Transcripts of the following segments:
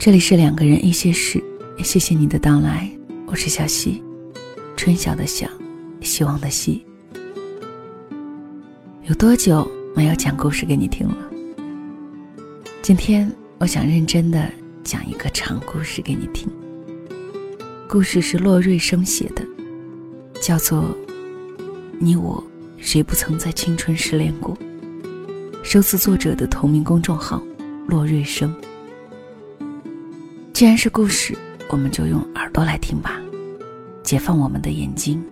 这里是两个人一些事，谢谢你的到来，我是小溪，春晓的晓，希望的希。有多久没有讲故事给你听了？今天我想认真的讲一个长故事给你听。故事是洛瑞生写的，叫做《你我谁不曾在青春失恋过》，收自作者的同名公众号洛瑞生。既然是故事，我们就用耳朵来听吧，解放我们的眼睛，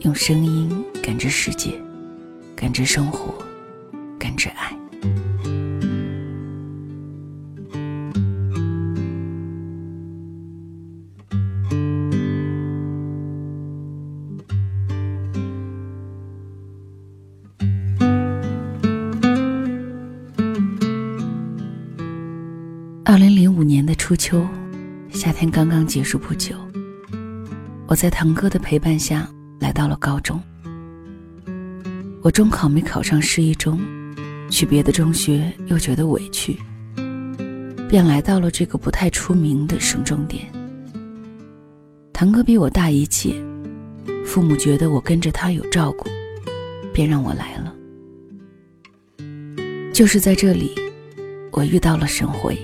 用声音感知世界，感知生活，感知爱。初秋，夏天刚刚结束不久，我在堂哥的陪伴下来到了高中。我中考没考上市一中，去别的中学又觉得委屈，便来到了这个不太出名的省重点。堂哥比我大一届，父母觉得我跟着他有照顾，便让我来了。就是在这里，我遇到了沈回。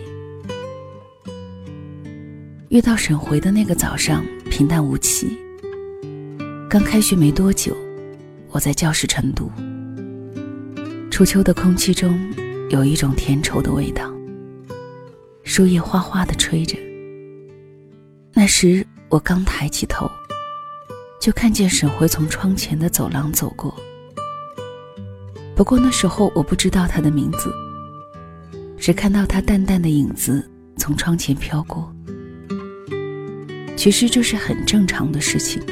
遇到沈回的那个早上，平淡无奇。刚开学没多久，我在教室晨读。初秋的空气中有一种甜稠的味道，树叶哗哗地吹着。那时我刚抬起头，就看见沈回从窗前的走廊走过。不过那时候我不知道他的名字，只看到他淡淡的影子从窗前飘过。其实这是很正常的事情。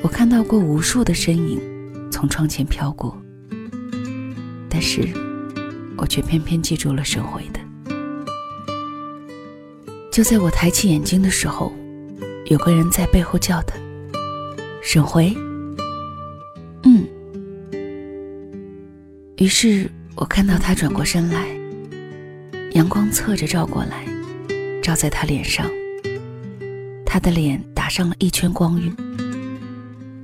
我看到过无数的身影从窗前飘过，但是我却偏偏记住了沈回的。就在我抬起眼睛的时候，有个人在背后叫他：“沈回。”嗯。于是我看到他转过身来，阳光侧着照过来，照在他脸上。他的脸打上了一圈光晕，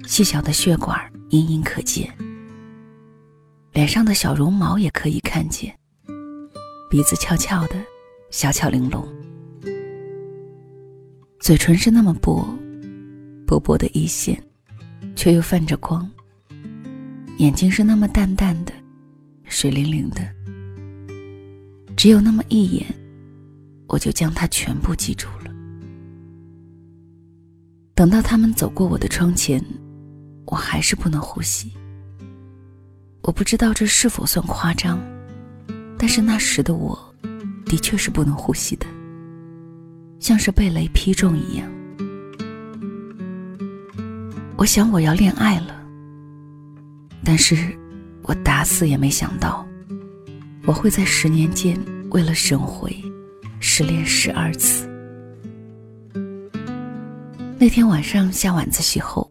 细小的血管隐隐可见，脸上的小绒毛也可以看见，鼻子翘翘的，小巧玲珑，嘴唇是那么薄，薄薄的一线，却又泛着光，眼睛是那么淡淡的，水灵灵的，只有那么一眼，我就将他全部记住了。等到他们走过我的窗前，我还是不能呼吸。我不知道这是否算夸张，但是那时的我，的确是不能呼吸的，像是被雷劈中一样。我想我要恋爱了，但是我打死也没想到，我会在十年间为了沈回，失恋十二次。那天晚上下晚自习后，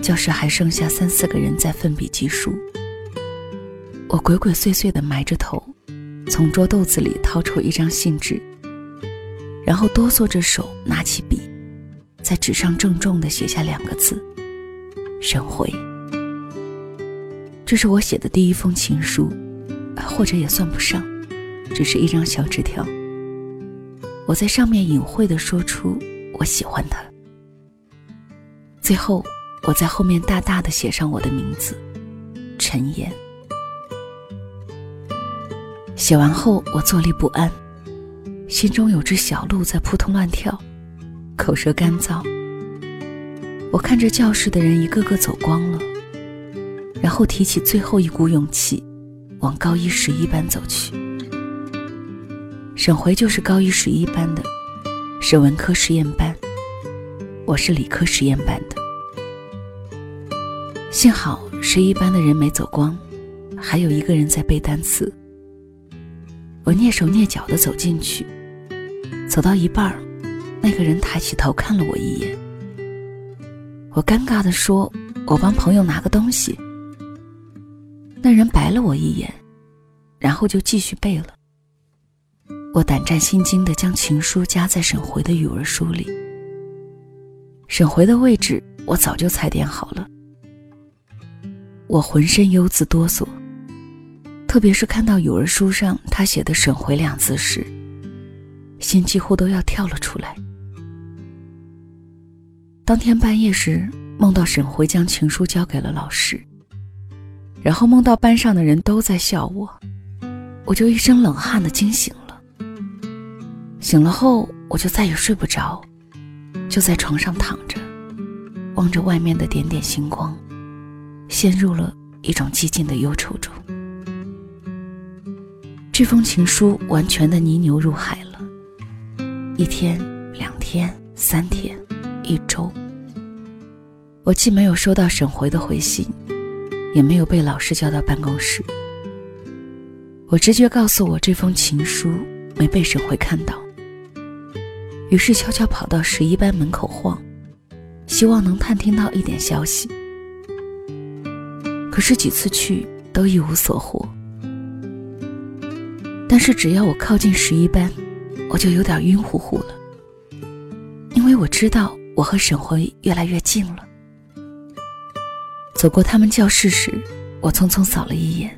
教室还剩下三四个人在奋笔疾书。我鬼鬼祟祟地埋着头，从桌豆子里掏出一张信纸，然后哆嗦着手拿起笔，在纸上郑重地写下两个字：“沈回。”这是我写的第一封情书，或者也算不上，只是一张小纸条。我在上面隐晦地说出我喜欢他。最后，我在后面大大的写上我的名字，陈岩。写完后，我坐立不安，心中有只小鹿在扑通乱跳，口舌干燥。我看着教室的人一个个走光了，然后提起最后一股勇气，往高一十一班走去。沈回就是高一十一班的，是文科实验班。我是理科实验班的，幸好十一班的人没走光，还有一个人在背单词。我蹑手蹑脚的走进去，走到一半儿，那个人抬起头看了我一眼。我尴尬的说：“我帮朋友拿个东西。”那人白了我一眼，然后就继续背了。我胆战心惊地将情书夹在沈回的语文书里。沈回的位置我早就踩点好了。我浑身悠自哆嗦，特别是看到语文书上他写的“沈回”两字时，心几乎都要跳了出来。当天半夜时，梦到沈回将情书交给了老师，然后梦到班上的人都在笑我，我就一身冷汗的惊醒了。醒了后，我就再也睡不着，就在床上躺着，望着外面的点点星光，陷入了一种寂静的忧愁中。这封情书完全的泥牛入海了，一天、两天、三天。一周，我既没有收到沈回的回信，也没有被老师叫到办公室。我直觉告诉我，这封情书没被沈回看到。于是悄悄跑到十一班门口晃，希望能探听到一点消息。可是几次去都一无所获。但是只要我靠近十一班，我就有点晕乎乎了，因为我知道。我和沈回越来越近了。走过他们教室时，我匆匆扫了一眼，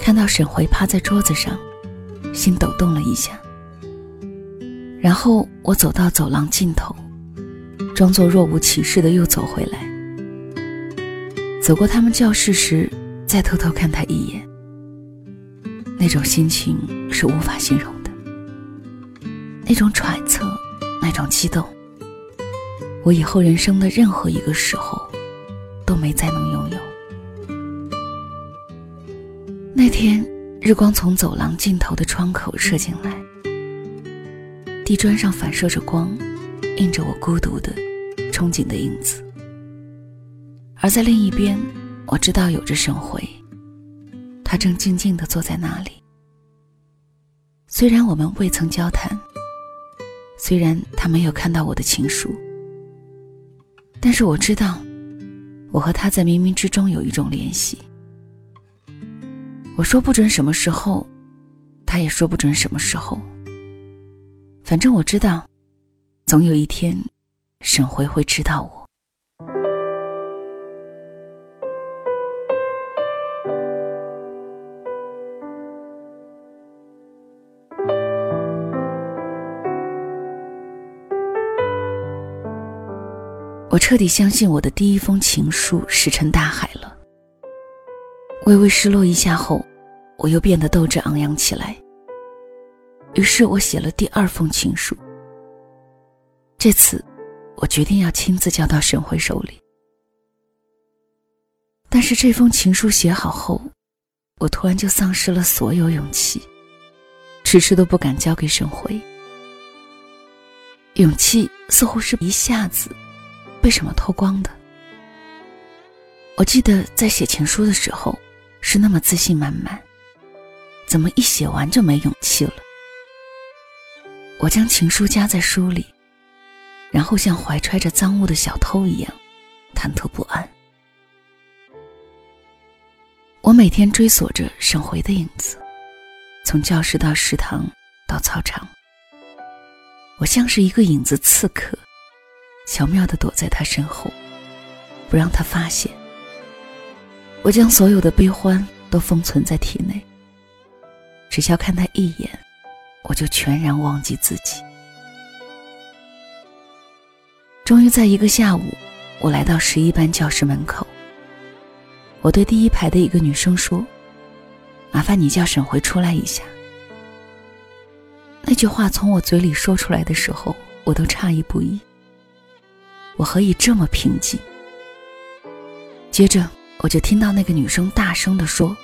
看到沈回趴在桌子上，心抖动了一下。然后我走到走廊尽头，装作若无其事的又走回来。走过他们教室时，再偷偷看他一眼，那种心情是无法形容的，那种揣测，那种激动。我以后人生的任何一个时候，都没再能拥有。那天，日光从走廊尽头的窗口射进来，地砖上反射着光，映着我孤独的、憧憬的影子。而在另一边，我知道有着沈回，他正静静地坐在那里。虽然我们未曾交谈，虽然他没有看到我的情书。但是我知道，我和他在冥冥之中有一种联系。我说不准什么时候，他也说不准什么时候。反正我知道，总有一天，沈回会知道我。我彻底相信我的第一封情书石沉大海了。微微失落一下后，我又变得斗志昂扬起来。于是我写了第二封情书。这次，我决定要亲自交到沈辉手里。但是这封情书写好后，我突然就丧失了所有勇气，迟迟都不敢交给沈辉。勇气似乎是一下子。被什么偷光的？我记得在写情书的时候是那么自信满满，怎么一写完就没勇气了？我将情书夹在书里，然后像怀揣着赃物的小偷一样忐忑不安。我每天追索着沈回的影子，从教室到食堂到操场，我像是一个影子刺客。巧妙地躲在他身后，不让他发现。我将所有的悲欢都封存在体内，只需要看他一眼，我就全然忘记自己。终于在一个下午，我来到十一班教室门口。我对第一排的一个女生说：“麻烦你叫沈回出来一下。”那句话从我嘴里说出来的时候，我都诧异不已。我何以这么平静？接着，我就听到那个女生大声地说：“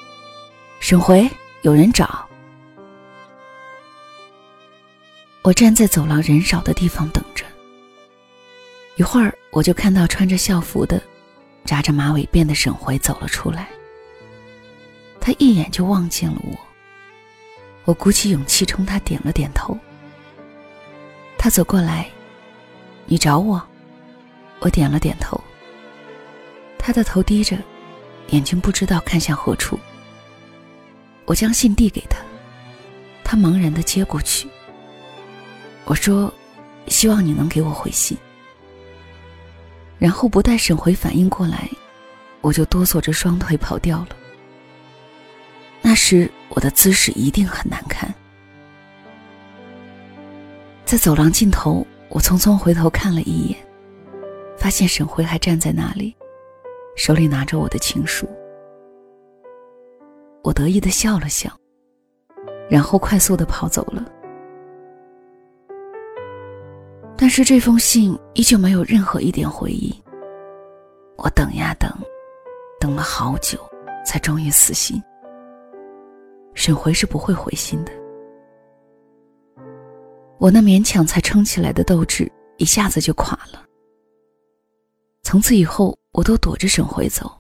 沈回，有人找。”我站在走廊人少的地方等着。一会儿，我就看到穿着校服的、扎着马尾辫的沈回走了出来。他一眼就望见了我。我鼓起勇气冲他点了点头。他走过来：“你找我？”我点了点头。他的头低着，眼睛不知道看向何处。我将信递给他，他茫然的接过去。我说：“希望你能给我回信。”然后不待沈回反应过来，我就哆嗦着双腿跑掉了。那时我的姿势一定很难看。在走廊尽头，我匆匆回头看了一眼，发现沈辉还站在那里，手里拿着我的情书。我得意的笑了笑，然后快速的跑走了。但是这封信依旧没有任何一点回应。我等呀等，等了好久，才终于死心。沈回是不会回信的。我那勉强才撑起来的斗志一下子就垮了。从此以后，我都躲着沈回走，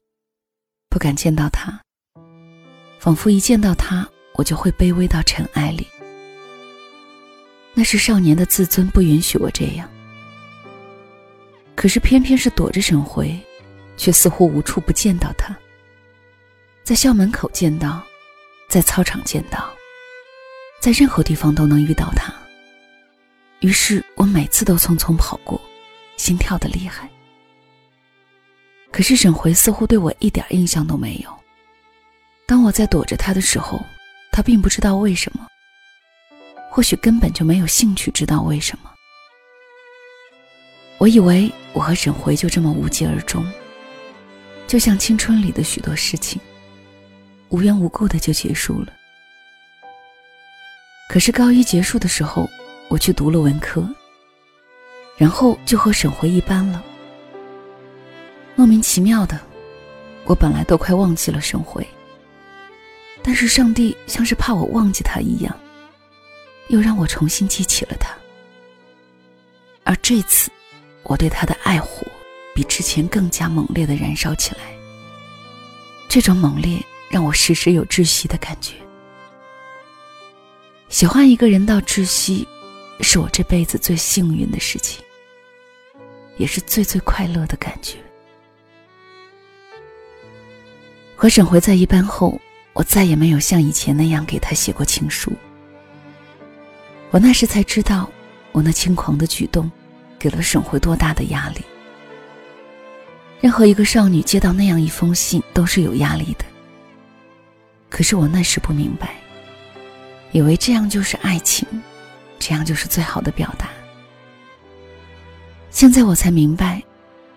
不敢见到他。仿佛一见到他，我就会卑微到尘埃里。那是少年的自尊不允许我这样。可是偏偏是躲着沈回，却似乎无处不见到他。在校门口见到，在操场见到，在任何地方都能遇到他。于是我每次都匆匆跑过，心跳的厉害。可是沈回似乎对我一点印象都没有。当我在躲着他的时候，他并不知道为什么。或许根本就没有兴趣知道为什么。我以为我和沈回就这么无疾而终，就像青春里的许多事情，无缘无故的就结束了。可是高一结束的时候，我去读了文科，然后就和沈回一般了。莫名其妙的，我本来都快忘记了沈回，但是上帝像是怕我忘记他一样。又让我重新记起了他，而这次，我对他的爱火比之前更加猛烈的燃烧起来。这种猛烈让我时时有窒息的感觉。喜欢一个人到窒息，是我这辈子最幸运的事情，也是最最快乐的感觉。和沈回在一班后，我再也没有像以前那样给他写过情书。我那时才知道，我那轻狂的举动，给了沈回多大的压力。任何一个少女接到那样一封信都是有压力的。可是我那时不明白，以为这样就是爱情，这样就是最好的表达。现在我才明白，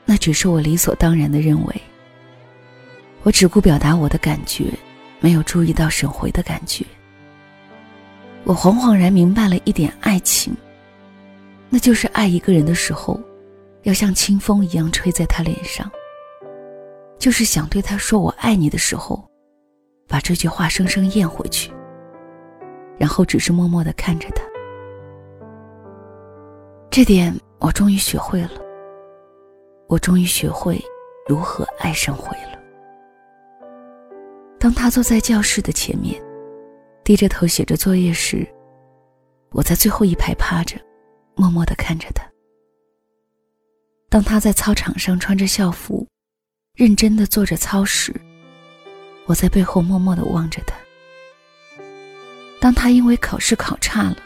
那只是我理所当然的认为。我只顾表达我的感觉，没有注意到沈回的感觉。我恍恍然明白了一点爱情，那就是爱一个人的时候，要像清风一样吹在他脸上。就是想对他说我爱你的时候，把这句话生生咽回去，然后只是默默的看着他。这点我终于学会了，我终于学会如何爱上回了。当他坐在教室的前面。低着头写着作业时，我在最后一排趴着，默默地看着他。当他在操场上穿着校服，认真地做着操时，我在背后默默地望着他。当他因为考试考差了，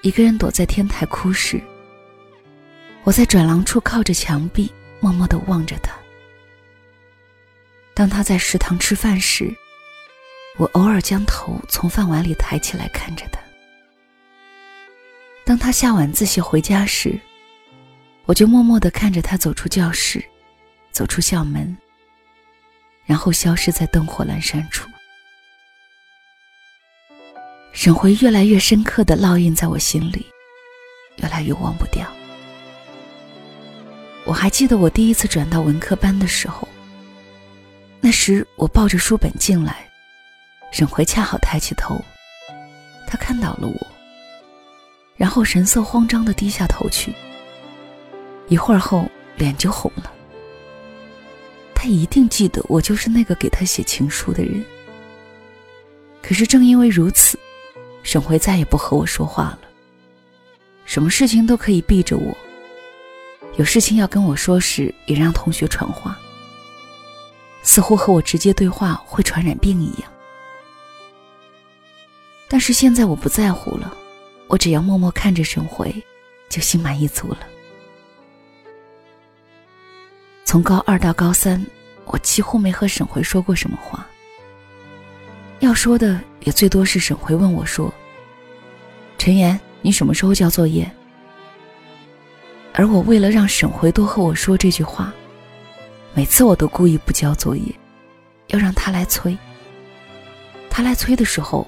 一个人躲在天台哭时，我在转廊处靠着墙壁，默默地望着他。当他在食堂吃饭时，我偶尔将头从饭碗里抬起来看着他。当他下晚自习回家时，我就默默的看着他走出教室，走出校门，然后消失在灯火阑珊处。沈回越来越深刻的烙印在我心里，越来越忘不掉。我还记得我第一次转到文科班的时候，那时我抱着书本进来。沈回恰好抬起头，他看到了我，然后神色慌张的低下头去。一会儿后，脸就红了。他一定记得我就是那个给他写情书的人。可是正因为如此，沈回再也不和我说话了。什么事情都可以避着我，有事情要跟我说时，也让同学传话，似乎和我直接对话会传染病一样。但是现在我不在乎了，我只要默默看着沈回，就心满意足了。从高二到高三，我几乎没和沈回说过什么话。要说的也最多是沈回问我说：“陈岩，你什么时候交作业？”而我为了让沈回多和我说这句话，每次我都故意不交作业，要让他来催。他来催的时候，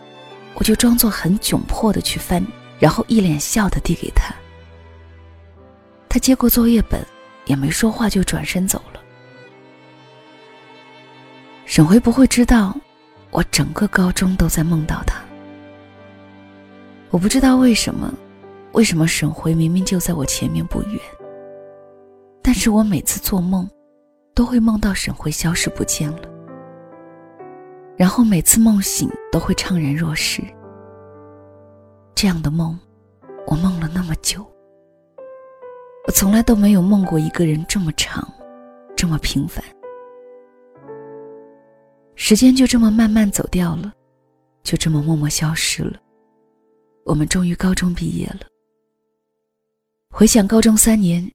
我就装作很窘迫的去翻，然后一脸笑的递给他。他接过作业本，也没说话就转身走了。沈回不会知道。我整个高中都在梦到他。我不知道为什么，为什么沈回明明就在我前面不远，但是我每次做梦，都会梦到沈回消失不见了。然后每次梦醒都会怅然若失。这样的梦，我梦了那么久，我从来都没有梦过一个人这么长，这么平凡。时间就这么慢慢走掉了，就这么默默消失了。我们终于高中毕业了。回想高中三年，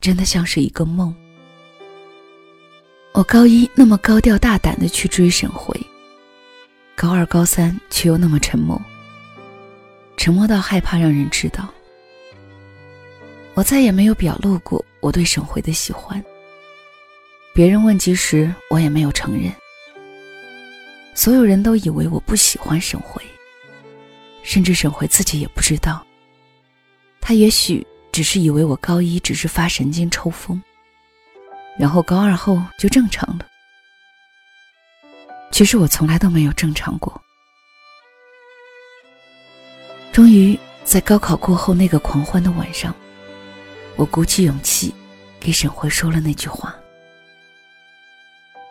真的像是一个梦。我高一那么高调大胆的去追沈回，高二高三却又那么沉默，沉默到害怕让人知道。我再也没有表露过我对沈回的喜欢。别人问及时，我也没有承认。所有人都以为我不喜欢沈回，甚至沈回自己也不知道。他也许只是以为我高一只是发神经抽风，然后高二后就正常了。其实我从来都没有正常过。终于在高考过后那个狂欢的晚上，我鼓起勇气给沈辉说了那句话。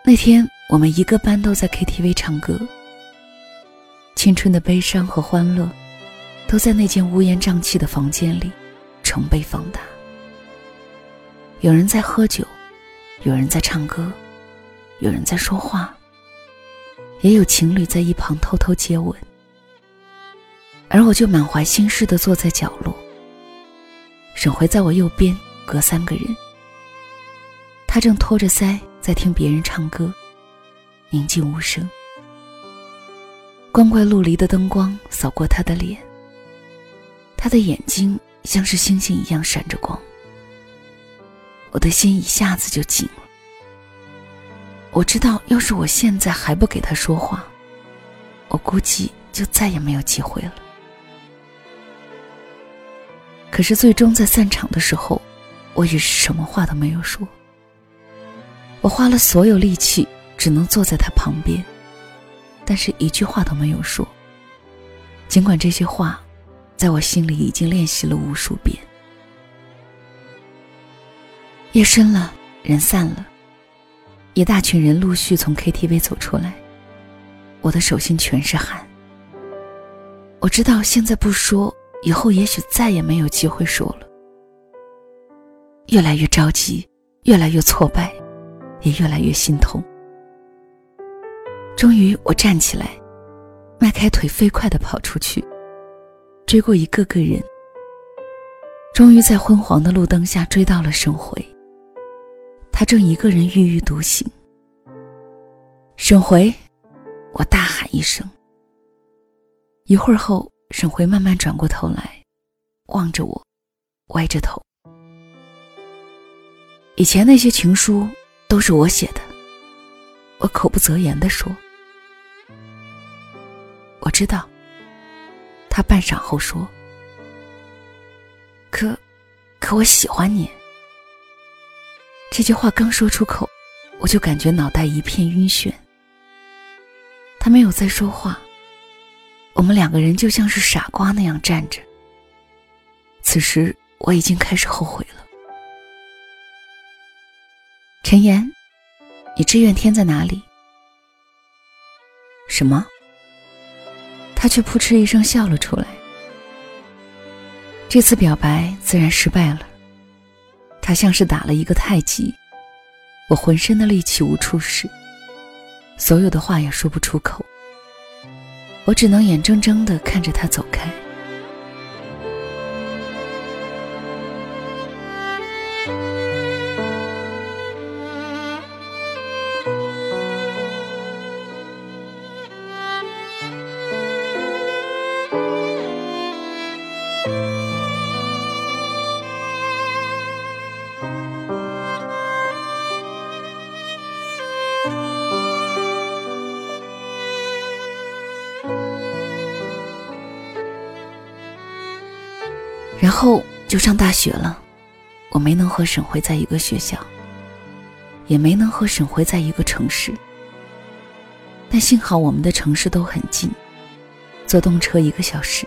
那天。我们一个班都在 KTV 唱歌，青春的悲伤和欢乐，都在那间乌烟瘴气的房间里成倍放大。有人在喝酒，有人在唱歌，有人在说话，也有情侣在一旁偷偷接吻。而我就满怀心事的坐在角落。沈回在我右边，隔三个人，他正托着腮在听别人唱歌。宁静无声，光怪陆离的灯光扫过他的脸，他的眼睛像是星星一样闪着光。我的心一下子就紧了。我知道，要是我现在还不给他说话，我估计就再也没有机会了。可是最终在散场的时候，我也是什么话都没有说。我花了所有力气。只能坐在他旁边，但是一句话都没有说。尽管这些话，在我心里已经练习了无数遍。夜深了，人散了，一大群人陆续从 KTV 走出来，我的手心全是汗。我知道现在不说，以后也许再也没有机会说了。越来越着急，越来越挫败，也越来越心痛。终于，我站起来，迈开腿，飞快地跑出去，追过一个个人。终于在昏黄的路灯下追到了盛回。他正一个人郁郁独行。沈回，我大喊一声。一会儿后，沈回慢慢转过头来，望着我，歪着头。以前那些情书都是我写的，我口不择言地说。我知道。他半晌后说：“可，可我喜欢你。”这句话刚说出口，我就感觉脑袋一片晕眩。他没有再说话，我们两个人就像是傻瓜那样站着。此时我已经开始后悔了。陈岩，你志愿填在哪里？什么？他却扑哧一声笑了出来。这次表白自然失败了，他像是打了一个太极，我浑身的力气无处使，所有的话也说不出口。我只能眼睁睁的看着他走开。后就上大学了，我没能和沈辉在一个学校，也没能和沈辉在一个城市。但幸好我们的城市都很近，坐动车一个小时。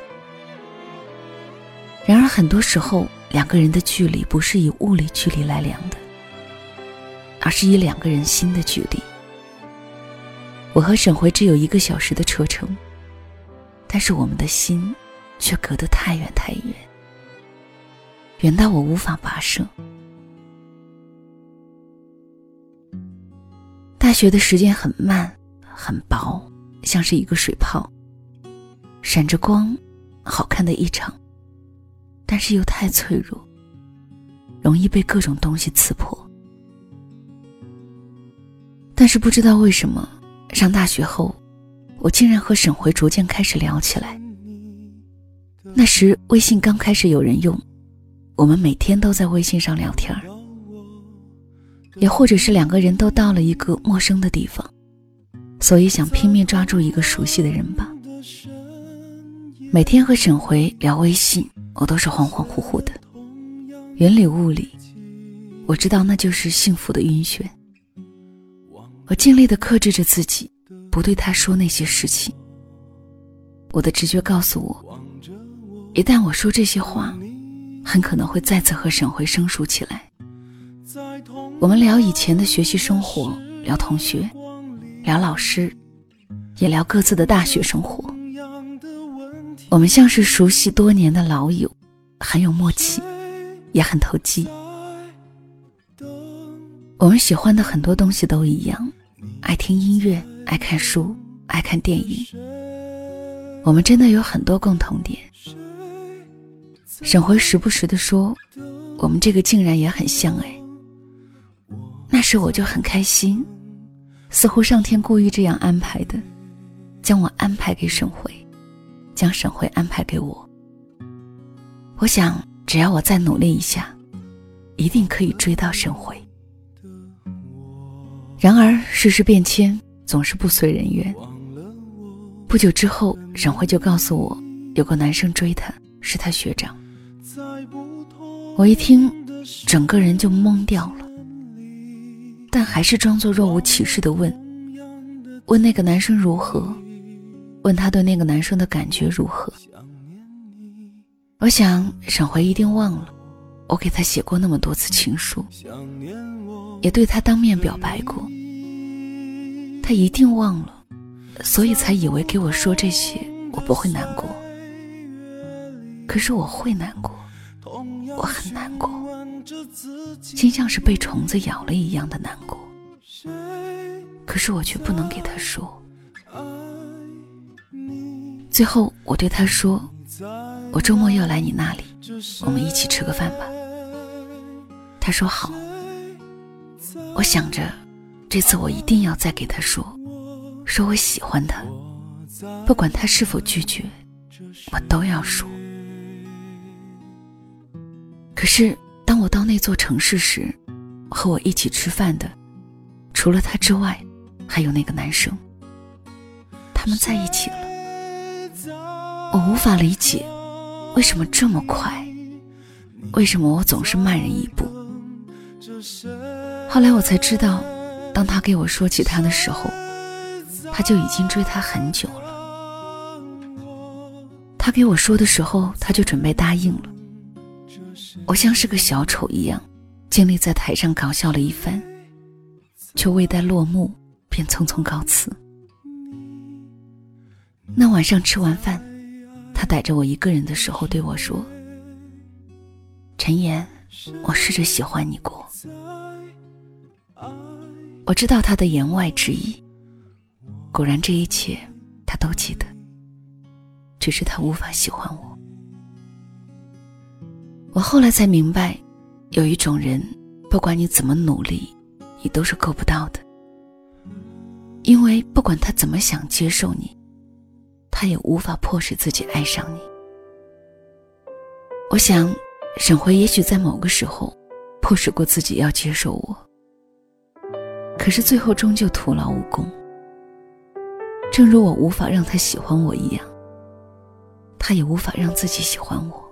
然而很多时候，两个人的距离不是以物理距离来量的，而是以两个人心的距离。我和沈辉只有一个小时的车程，但是我们的心却隔得太远太远。远到我无法跋涉。大学的时间很慢，很薄，像是一个水泡，闪着光，好看的异常，但是又太脆弱，容易被各种东西刺破。但是不知道为什么，上大学后，我竟然和沈回逐渐开始聊起来。那时微信刚开始有人用。我们每天都在微信上聊天儿也或者是两个人都到了一个陌生的地方，所以想拼命抓住一个熟悉的人吧。每天和沈回聊微信，我都是恍恍惚惚的，云里雾里。我知道那就是幸福的晕眩。我尽力的克制着自己，不对他说那些事情。我的直觉告诉我，一旦我说这些话。很可能会再次和沈回生疏起来。我们聊以前的学习生活，聊同学，聊老师，也聊各自的大学生活。我们像是熟悉多年的老友，很有默契，也很投机。我们喜欢的很多东西都一样，爱听音乐，爱看书，爱看电影。我们真的有很多共同点。沈辉时不时地说：“我们这个竟然也很像哎。”那时我就很开心，似乎上天故意这样安排的，将我安排给沈辉，将沈辉安排给我。我想，只要我再努力一下，一定可以追到沈辉。然而世事变迁，总是不随人愿。不久之后，沈辉就告诉我，有个男生追他，是他学长。我一听，整个人就懵掉了，但还是装作若无其事的问：“问那个男生如何？问他对那个男生的感觉如何？”我想沈回一定忘了，我给他写过那么多次情书，也对他当面表白过，他一定忘了，所以才以为给我说这些我不会难过。可是我会难过。我很难过，竟像是被虫子咬了一样的难过。可是我却不能给他说。最后我对他说：“我周末要来你那里，我们一起吃个饭吧。”他说好。我想着，这次我一定要再给他说，说我喜欢他，不管他是否拒绝，我都要说。可是，当我到那座城市时，和我一起吃饭的，除了他之外，还有那个男生。他们在一起了。我无法理解，为什么这么快？为什么我总是慢人一步？后来我才知道，当他给我说起他的时候，他就已经追他很久了。他给我说的时候，他就准备答应了。我像是个小丑一样，尽力在台上搞笑了一番，却未待落幕，便匆匆告辞。那晚上吃完饭，他逮着我一个人的时候对我说：“陈岩，我试着喜欢你过。”我知道他的言外之意，果然这一切他都记得。只是他无法喜欢我。我后来才明白，有一种人，不管你怎么努力，你都是够不到的。因为不管他怎么想接受你，他也无法迫使自己爱上你。我想，沈回也许在某个时候，迫使过自己要接受我，可是最后终究徒劳无功。正如我无法让他喜欢我一样，他也无法让自己喜欢我。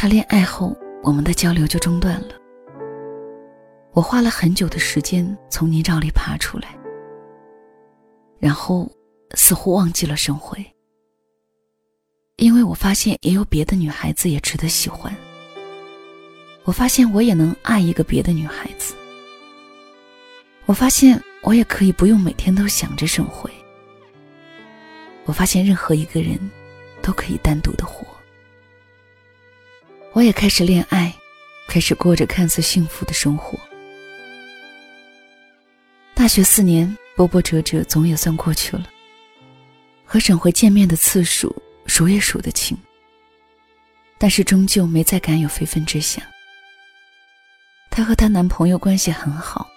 他恋爱后，我们的交流就中断了。我花了很久的时间从泥沼里爬出来，然后似乎忘记了生辉，因为我发现也有别的女孩子也值得喜欢。我发现我也能爱一个别的女孩子。我发现。我也可以不用每天都想着沈回。我发现任何一个人，都可以单独的活。我也开始恋爱，开始过着看似幸福的生活。大学四年，波波折折总也算过去了。和沈回见面的次数数也数得清，但是终究没再敢有非分之想。她和她男朋友关系很好。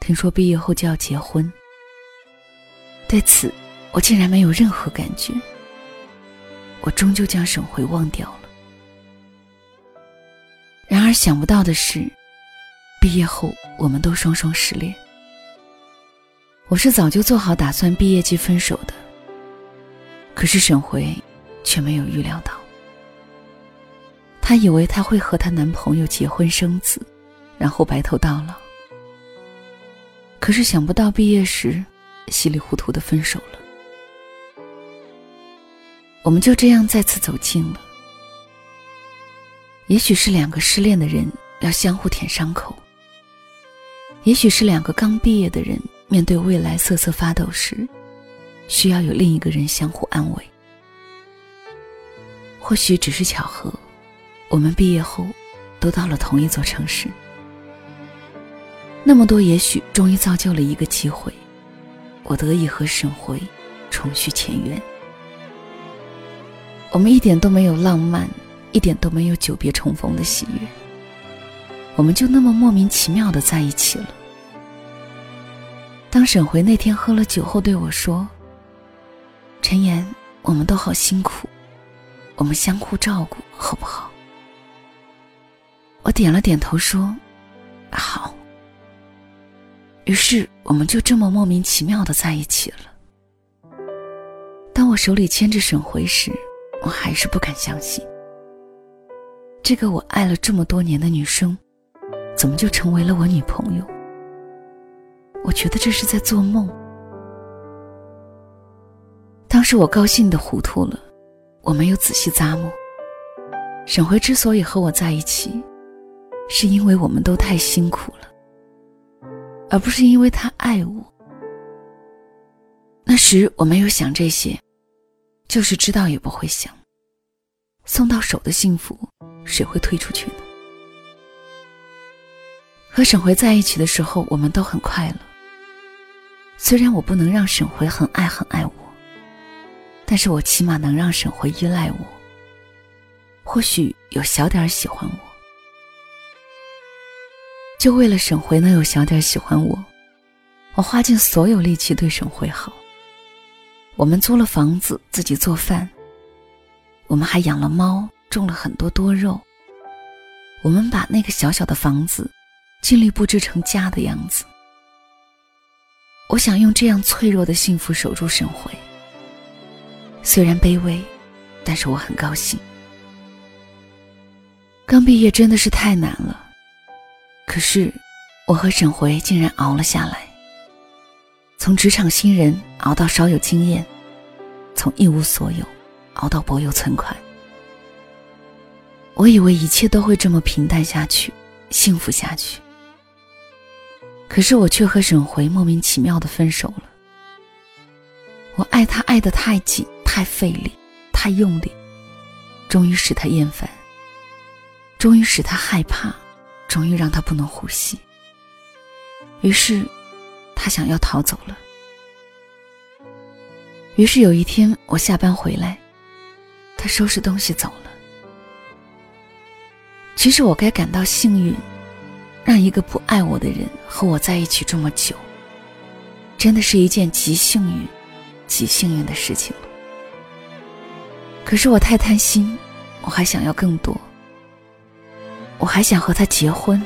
听说毕业后就要结婚，对此我竟然没有任何感觉。我终究将沈回忘掉了。然而想不到的是，毕业后我们都双双失恋。我是早就做好打算毕业即分手的，可是沈回却没有预料到。她以为她会和她男朋友结婚生子，然后白头到老。可是想不到毕业时，稀里糊涂的分手了。我们就这样再次走近了。也许是两个失恋的人要相互舔伤口，也许是两个刚毕业的人面对未来瑟瑟发抖时，需要有另一个人相互安慰。或许只是巧合，我们毕业后都到了同一座城市。那么多也许，终于造就了一个机会，我得以和沈回重续前缘。我们一点都没有浪漫，一点都没有久别重逢的喜悦，我们就那么莫名其妙的在一起了。当沈回那天喝了酒后对我说：“陈岩，我们都好辛苦，我们相互照顾，好不好？”我点了点头说：“好。”于是，我们就这么莫名其妙的在一起了。当我手里牵着沈回时，我还是不敢相信，这个我爱了这么多年的女生，怎么就成为了我女朋友？我觉得这是在做梦。当时我高兴的糊涂了，我没有仔细咂摸。沈回之所以和我在一起，是因为我们都太辛苦了。而不是因为他爱我。那时我没有想这些，就是知道也不会想。送到手的幸福，谁会推出去呢？和沈回在一起的时候，我们都很快乐。虽然我不能让沈回很爱很爱我，但是我起码能让沈回依赖我，或许有小点喜欢我。就为了沈回能有小点喜欢我，我花尽所有力气对沈回好。我们租了房子，自己做饭。我们还养了猫，种了很多多肉。我们把那个小小的房子，尽力布置成家的样子。我想用这样脆弱的幸福守住沈回。虽然卑微，但是我很高兴。刚毕业真的是太难了。可是，我和沈回竟然熬了下来。从职场新人熬到稍有经验，从一无所有熬到薄有存款。我以为一切都会这么平淡下去，幸福下去。可是我却和沈回莫名其妙的分手了。我爱他爱得太紧，太费力，太用力，终于使他厌烦，终于使他害怕。终于让他不能呼吸。于是，他想要逃走了。于是有一天我下班回来，他收拾东西走了。其实我该感到幸运，让一个不爱我的人和我在一起这么久，真的是一件极幸运、极幸运的事情了。可是我太贪心，我还想要更多，我还想和他结婚，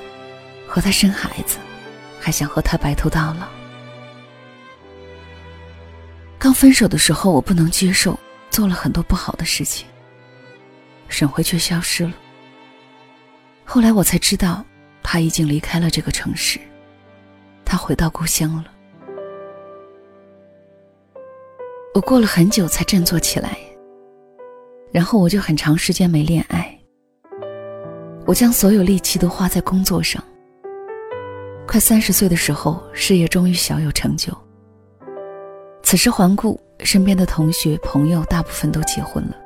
和他生孩子，还想和他白头到老。刚分手的时候，我不能接受，做了很多不好的事情。沈辉却消失了。后来我才知道，他已经离开了这个城市，他回到故乡了。我过了很久才振作起来，然后我就很长时间没恋爱。我将所有力气都花在工作上。快三十岁的时候，事业终于小有成就。此时环顾身边的同学朋友，大部分都结婚了，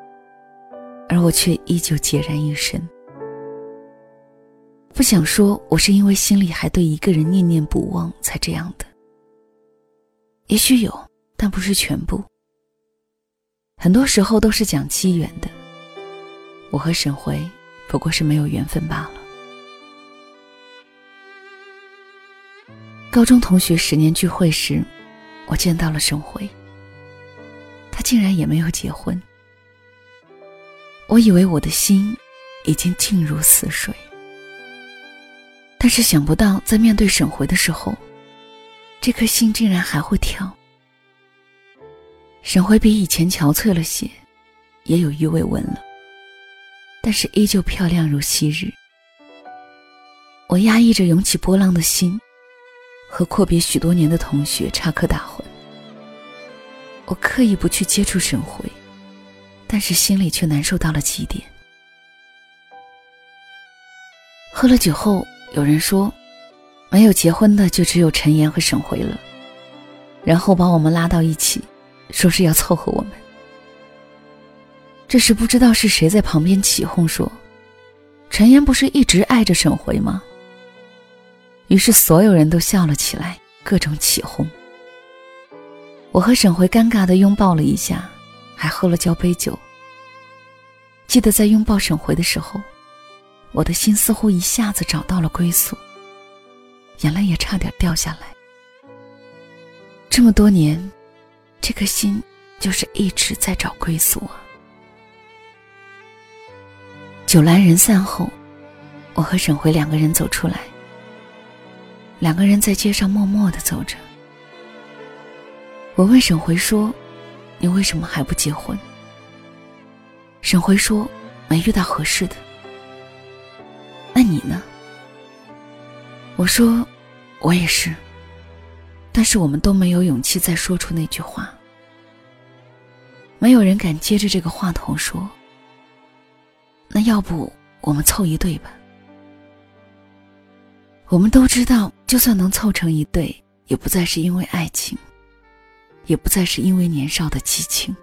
而我却依旧孑然一身。不想说我是因为心里还对一个人念念不忘才这样的，也许有，但不是全部。很多时候都是讲机缘的，我和沈回不过是没有缘分罢了。高中同学十年聚会时。我见到了沈回，他竟然也没有结婚。我以为我的心已经静如死水，但是想不到在面对沈回的时候，这颗心竟然还会跳。沈回比以前憔悴了些，也有鱼尾纹了，但是依旧漂亮如昔日。我压抑着涌起波浪的心。和阔别许多年的同学插科打诨，我刻意不去接触沈回，但是心里却难受到了极点。喝了酒后，有人说，没有结婚的就只有陈岩和沈回了，然后把我们拉到一起，说是要凑合我们。这时不知道是谁在旁边起哄说：“陈岩不是一直爱着沈回吗？”于是所有人都笑了起来，各种起哄。我和沈回尴尬的拥抱了一下，还喝了交杯酒。记得在拥抱沈回的时候，我的心似乎一下子找到了归宿，眼泪也差点掉下来。这么多年，这颗心就是一直在找归宿啊。酒阑人散后，我和沈回两个人走出来。两个人在街上默默的走着。我问沈回说：“你为什么还不结婚？”沈回说：“没遇到合适的。”那你呢？我说：“我也是。”但是我们都没有勇气再说出那句话。没有人敢接着这个话头说：“那要不我们凑一对吧？”我们都知道，就算能凑成一对，也不再是因为爱情，也不再是因为年少的激情，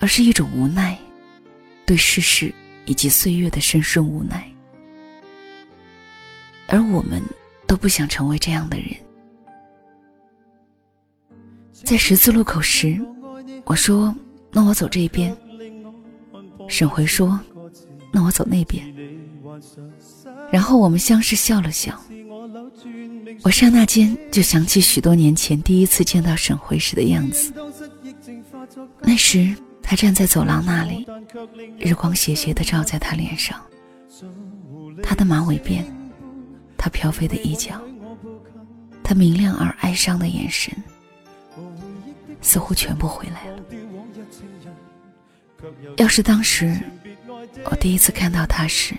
而是一种无奈，对世事以及岁月的深深无奈。而我们都不想成为这样的人。在十字路口时，我说：“那我走这边。”沈回说：“那我走那边。”然后我们相视笑了笑，我刹那间就想起许多年前第一次见到沈回时的样子。那时他站在走廊那里，日光斜斜地照在他脸上，他的马尾辫，他飘飞的衣角，他明亮而哀伤的眼神，似乎全部回来了。要是当时我第一次看到他时，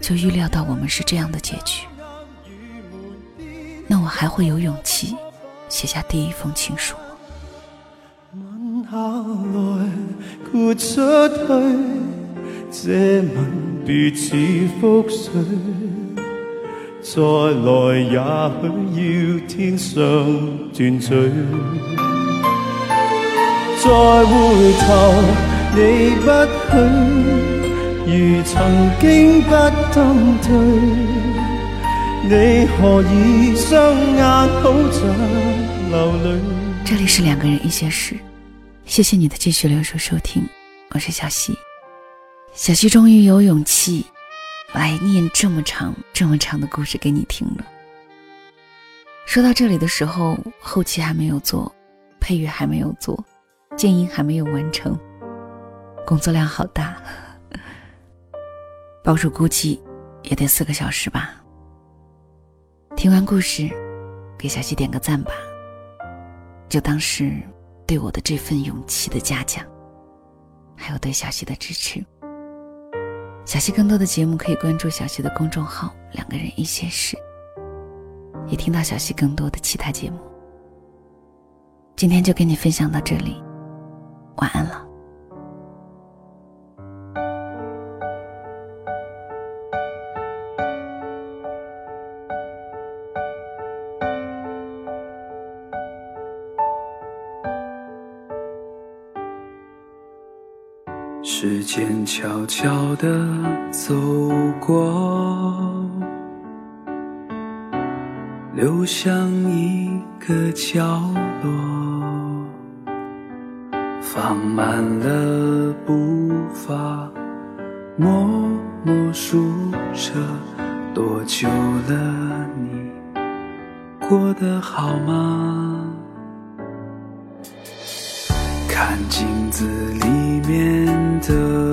就预料到我们是这样的结局，那我还会有勇气写下第一封情书下来豁出去，这吻别似覆水，再来也许要天上断罪，再回头你不许。如曾经不登退，你何以双眼好像流泪？这里是两个人一些事，谢谢你的继续留守收听，我是小溪。小溪终于有勇气来念这么长、这么长的故事给你听了。说到这里的时候，后期还没有做，配乐还没有做，建音还没有完成，工作量好大，保守估计也得四个小时吧。听完故事，给小溪点个赞吧，就当是对我的这份勇气的嘉奖，还有对小溪的支持。小溪更多的节目可以关注小溪的公众号“两个人一些事”，也听到小溪更多的其他节目。今天就跟你分享到这里，晚安了。悄悄地走过，流向一个角落，放慢了步伐，默默数着多久了，你过得好吗？看镜子里面的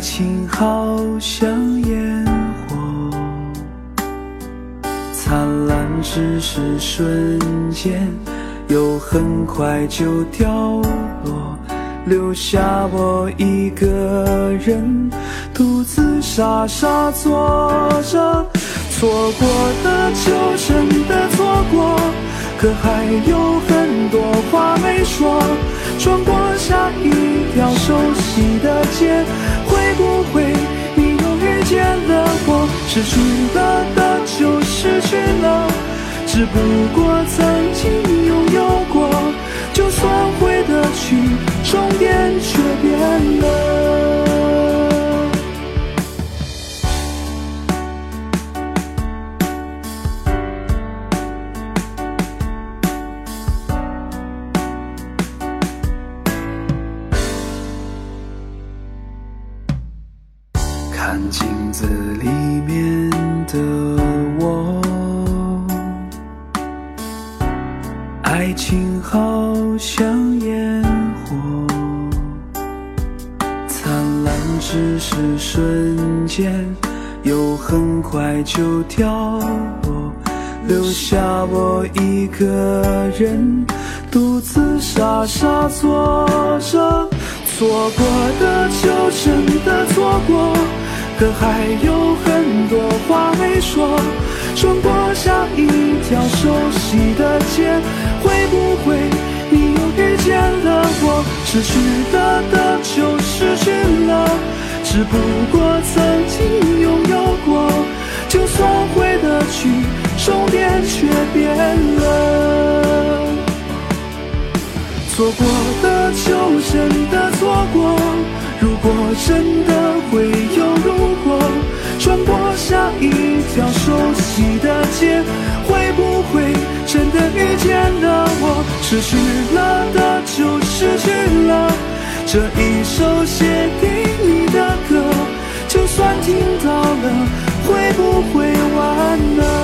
爱情好像烟火，灿烂只是瞬间，又很快就掉落，留下我一个人独自傻傻坐着，错过的就真的错过。可还有很多话没说，穿过下一条熟悉的街，不会你又遇见了我？失去了的就失去了，只不过曾经拥有过，就算回得去，终点却变了。就掉落，留下我一个人独自傻傻坐着，错过的就真的错过。可还有很多话没说，穿过下一条熟悉的街，会不会你又遇见了我？失去的的就失去了，只不过曾经拥有过，就算回得去，终点却变了。错过的就真的错过，如果真的会有如果，穿过下一条熟悉的街，会不会真的遇见了我？失去了的就失去了，这一首写给你的歌。就算听到了会不会晚呢？